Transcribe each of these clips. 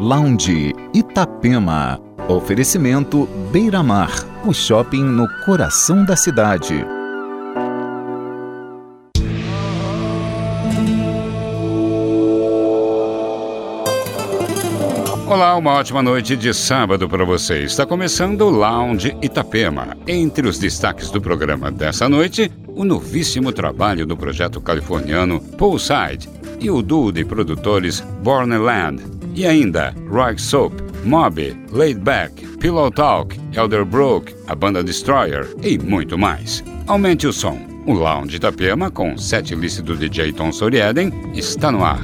Lounge Itapema. Oferecimento Beira Mar, o shopping no coração da cidade. Olá, uma ótima noite de sábado para você. Está começando o Lounge Itapema. Entre os destaques do programa dessa noite, o novíssimo trabalho do projeto californiano Poolside e o duo de produtores Bornerland. E ainda Rock Soap, Mob, Laid Back, Pillow Talk, Elderbrook, a banda Destroyer e muito mais. Aumente o som. O Lounge Itapema, com sete list do DJ Tom Sorieden, está no ar.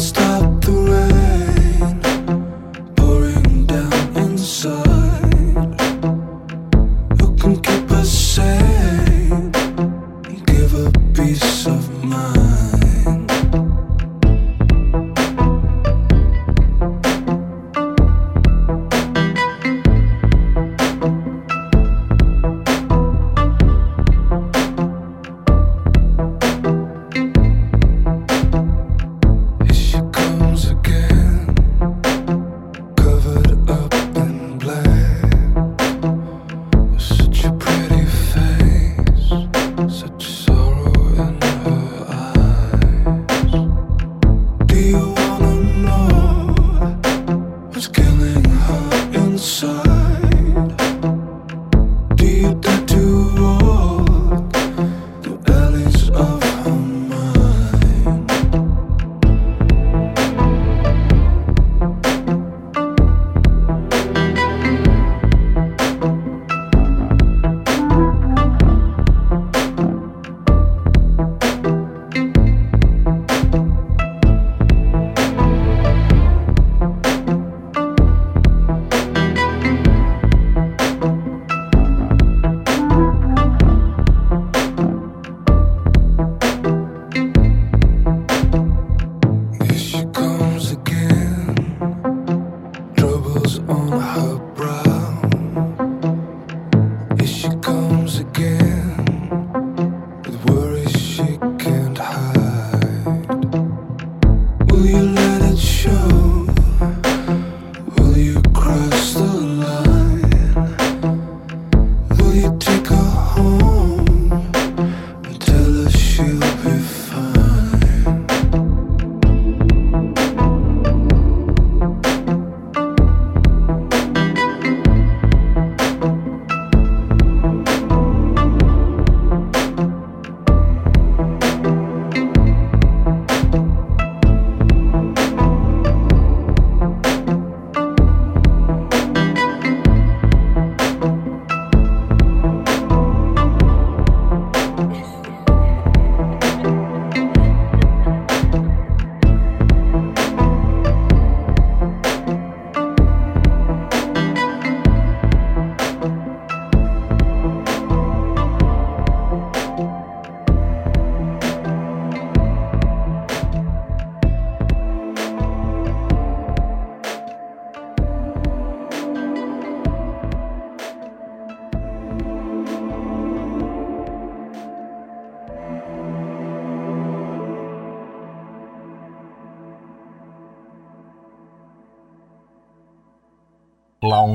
stop.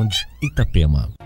Sound Itapema.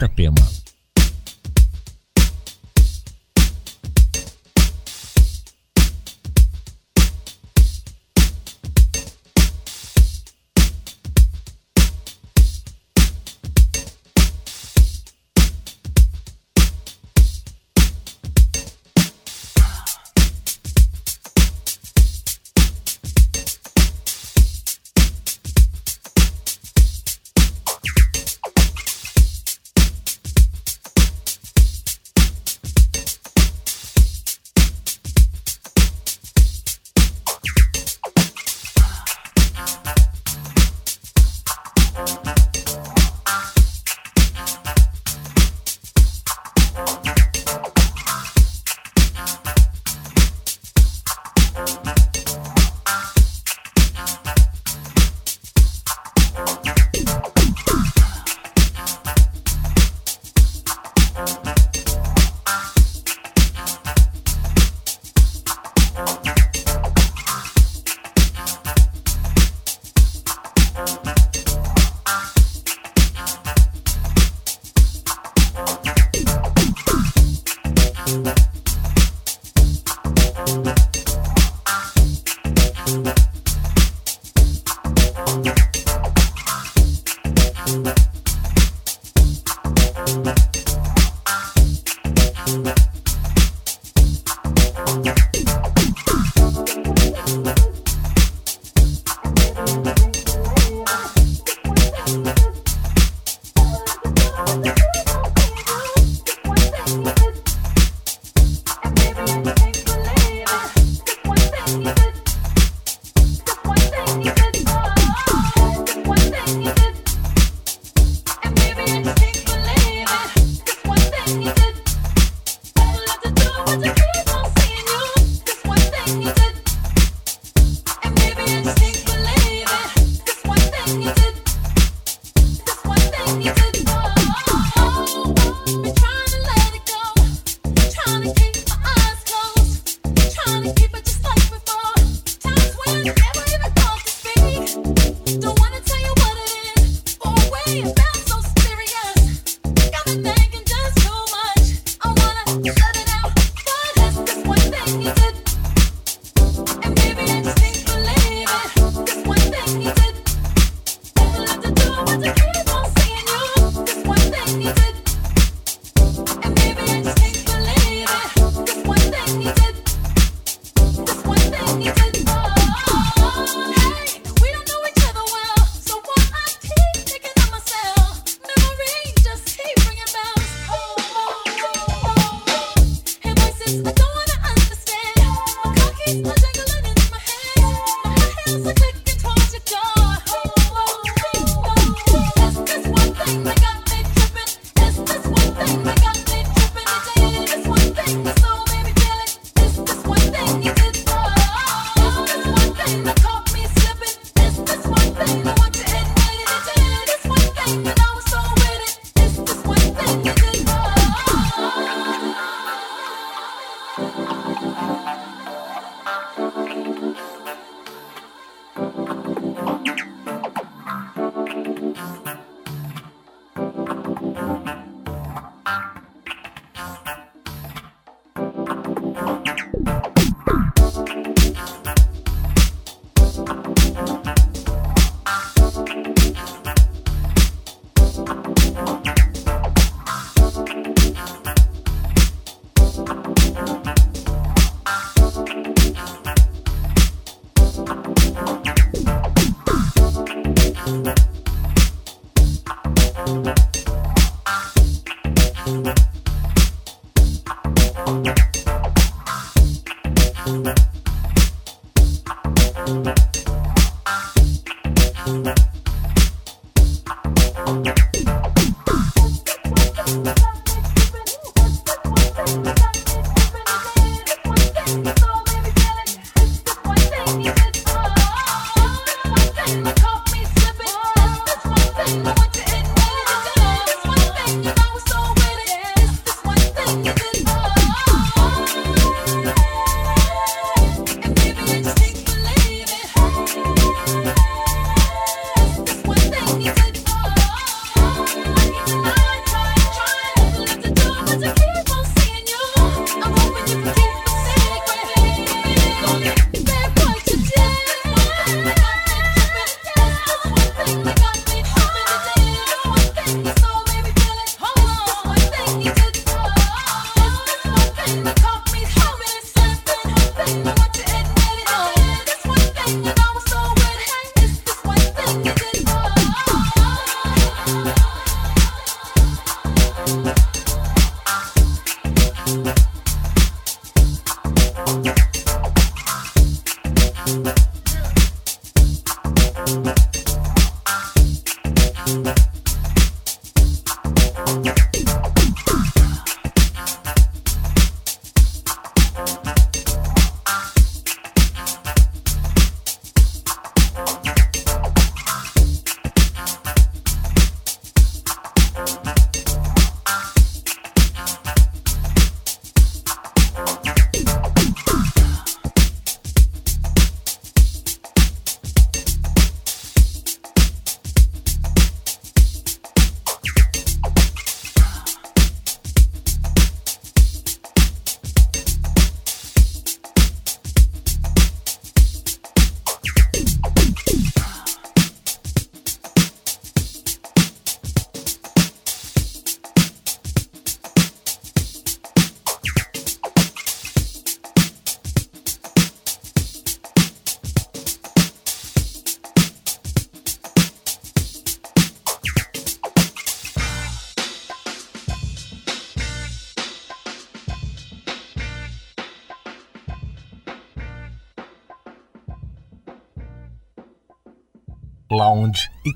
Itapema.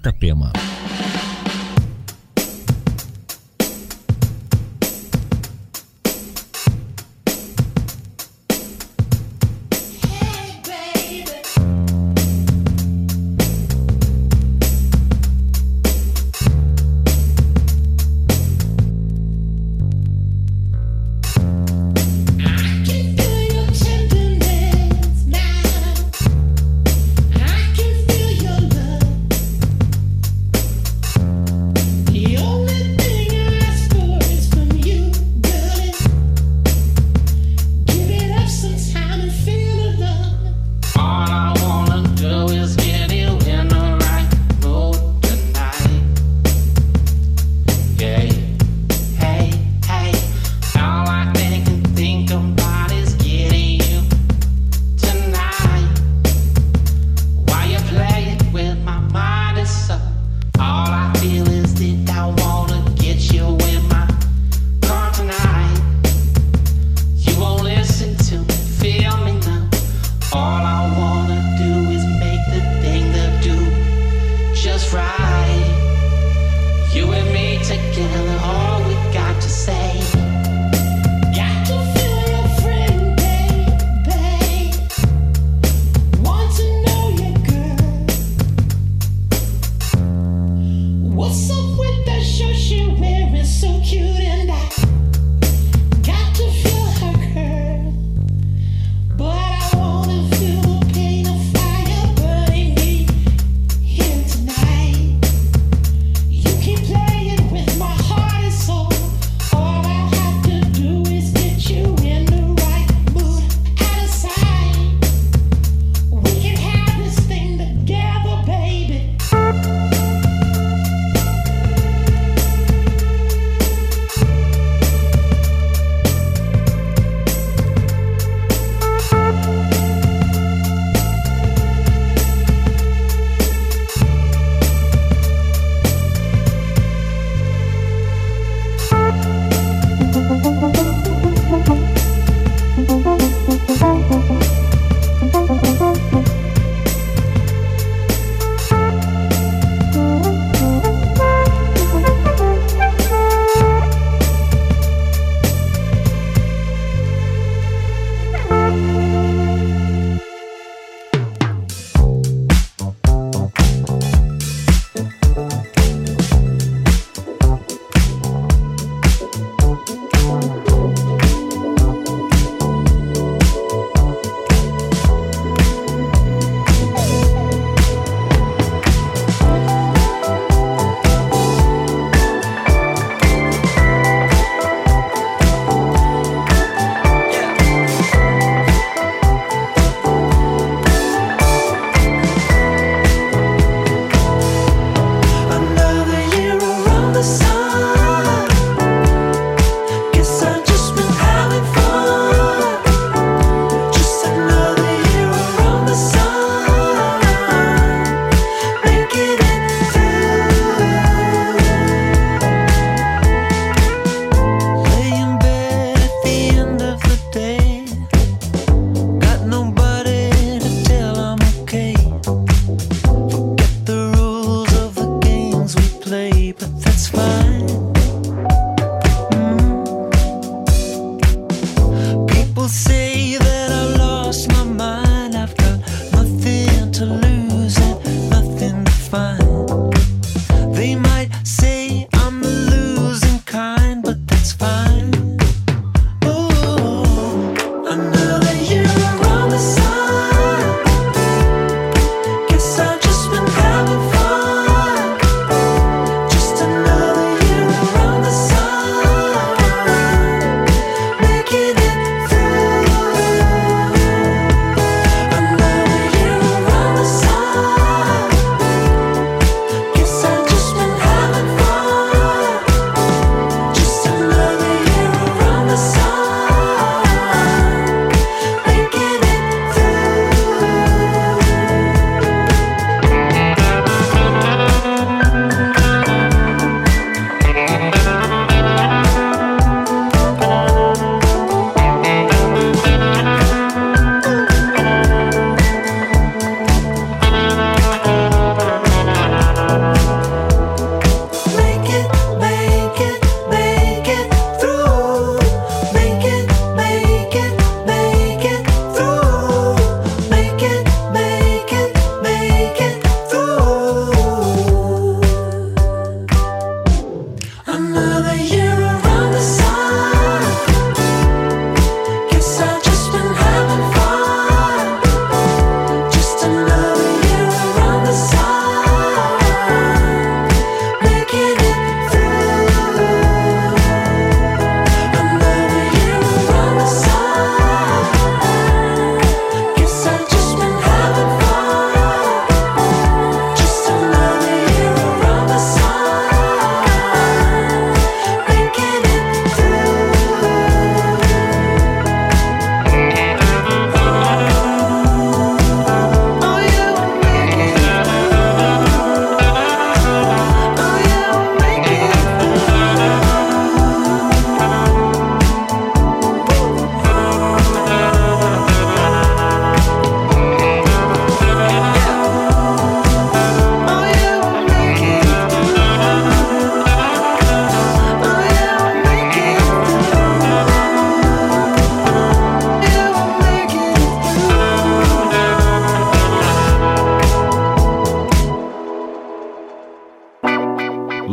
Itapema.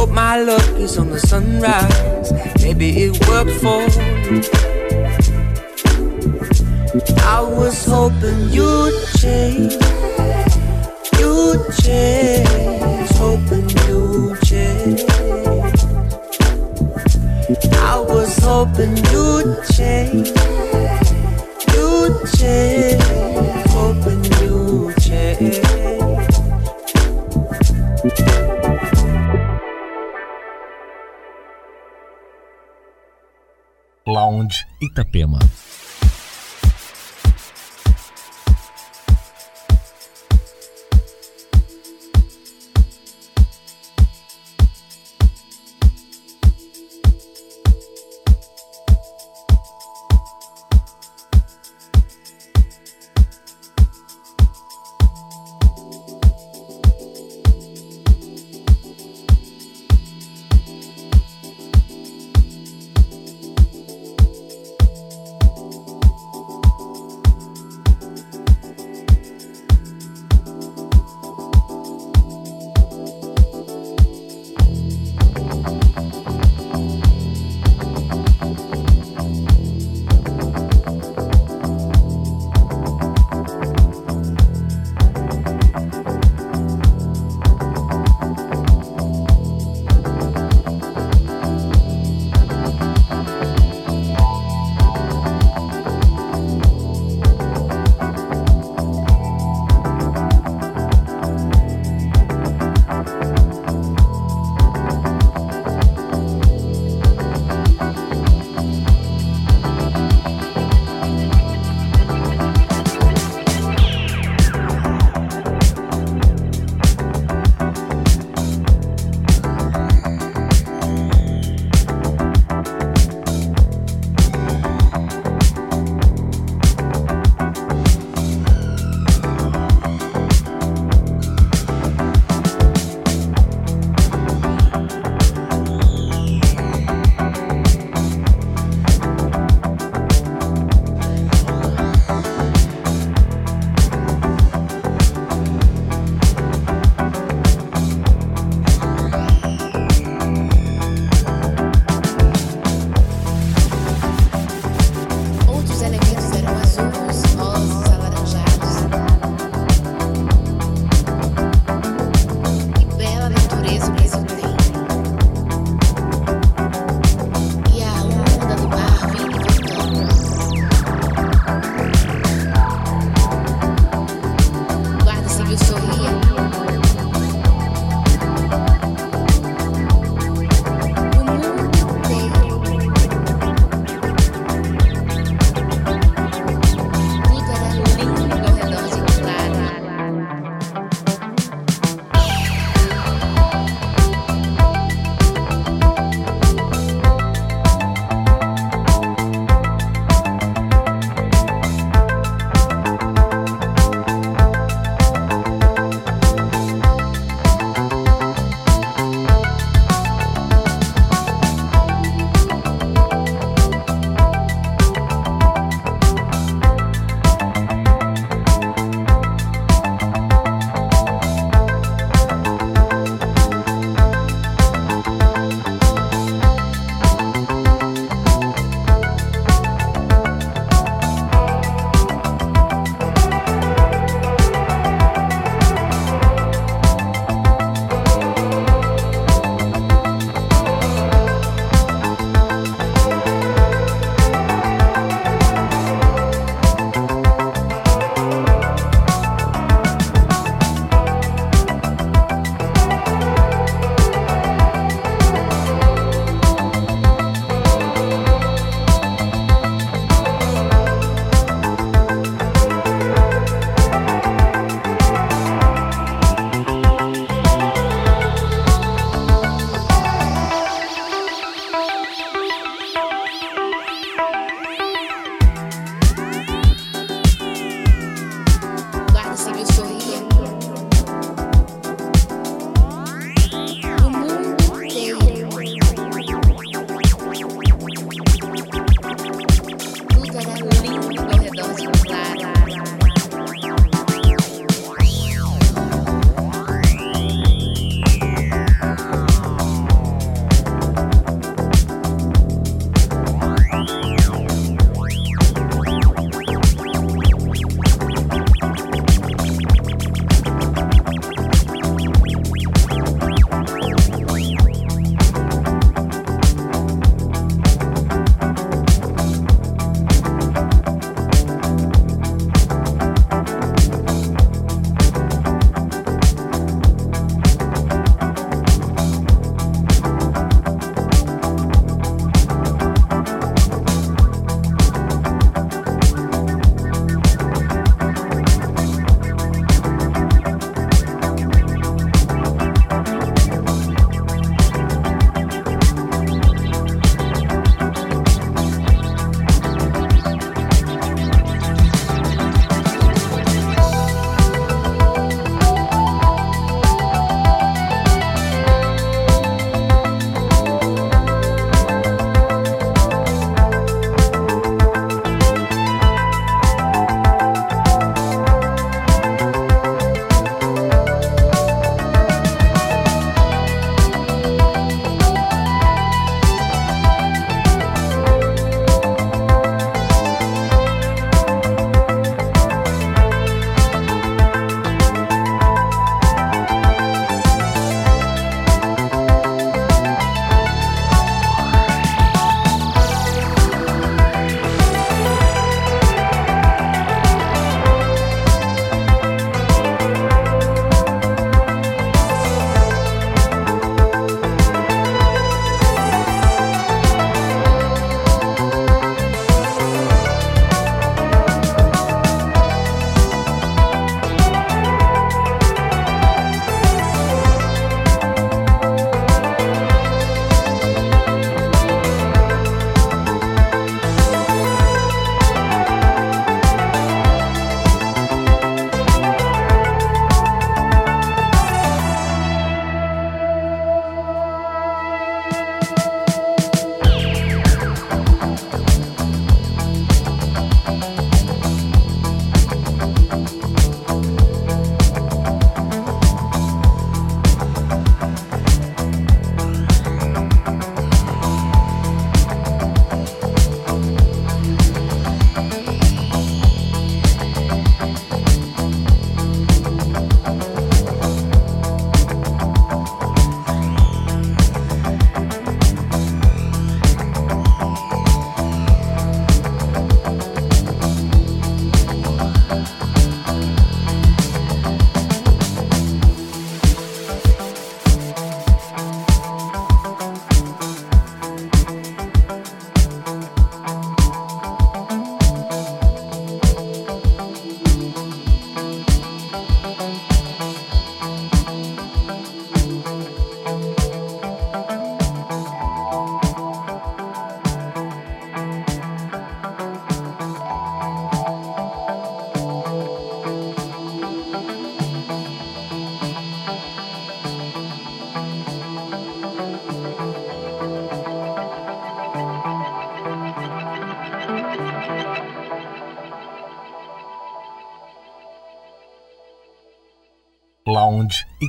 Hope my luck is on the sunrise. Maybe it worked for you. I was hoping you'd change. You'd change. Hoping you'd change. I was hoping you'd change. You'd change. Hoping you'd change. Itapema.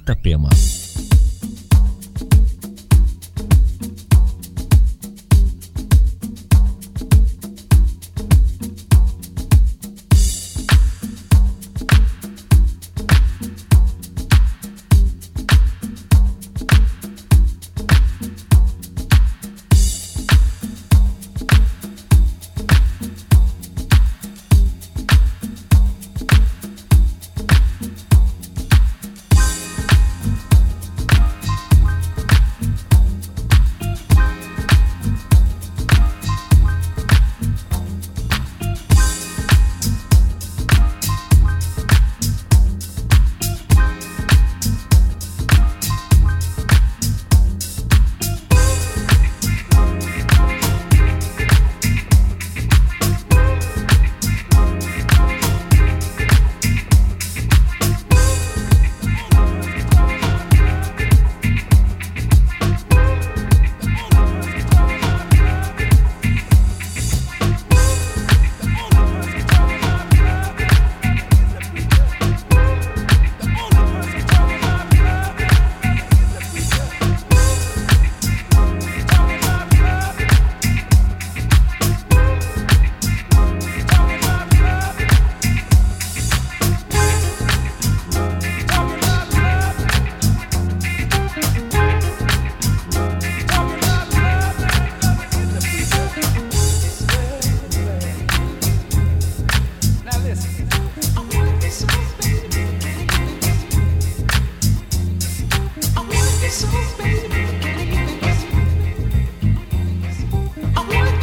Itapema.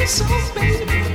Did what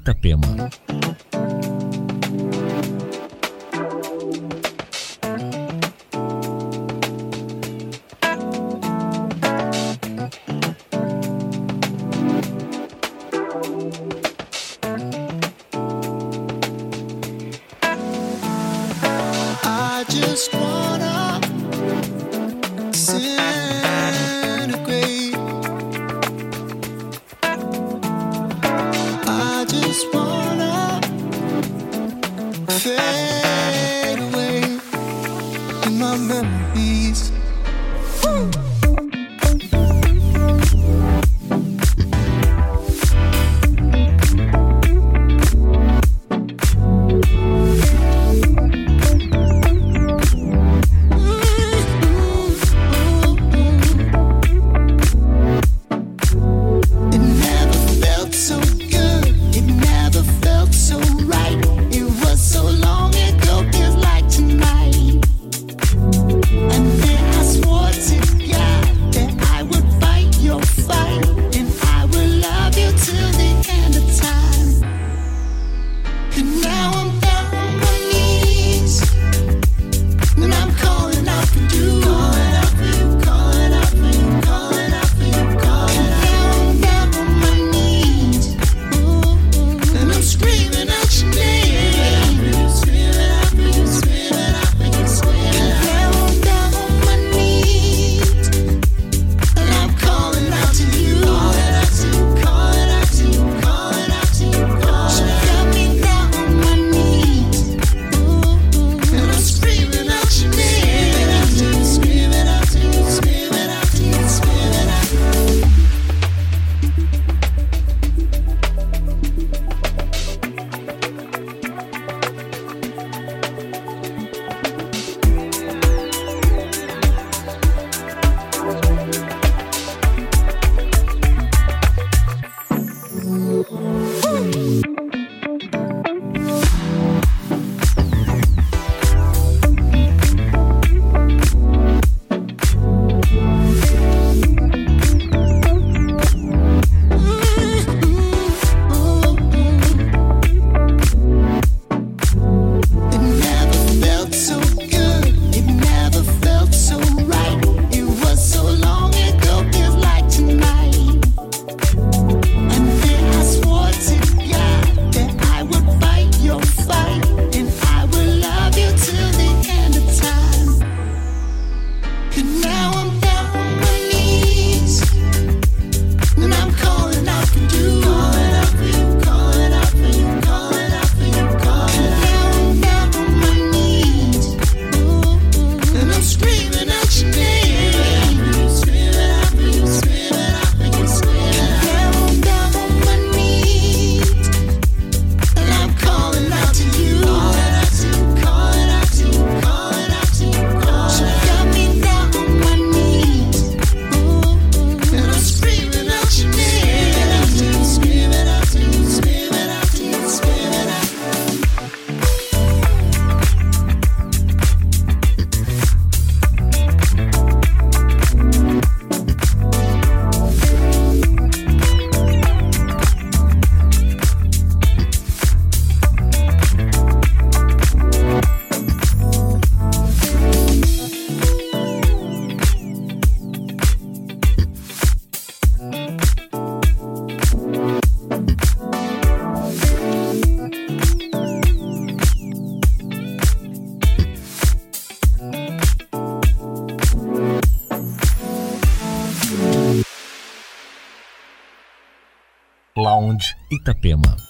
Itapema. Lounge Itapema.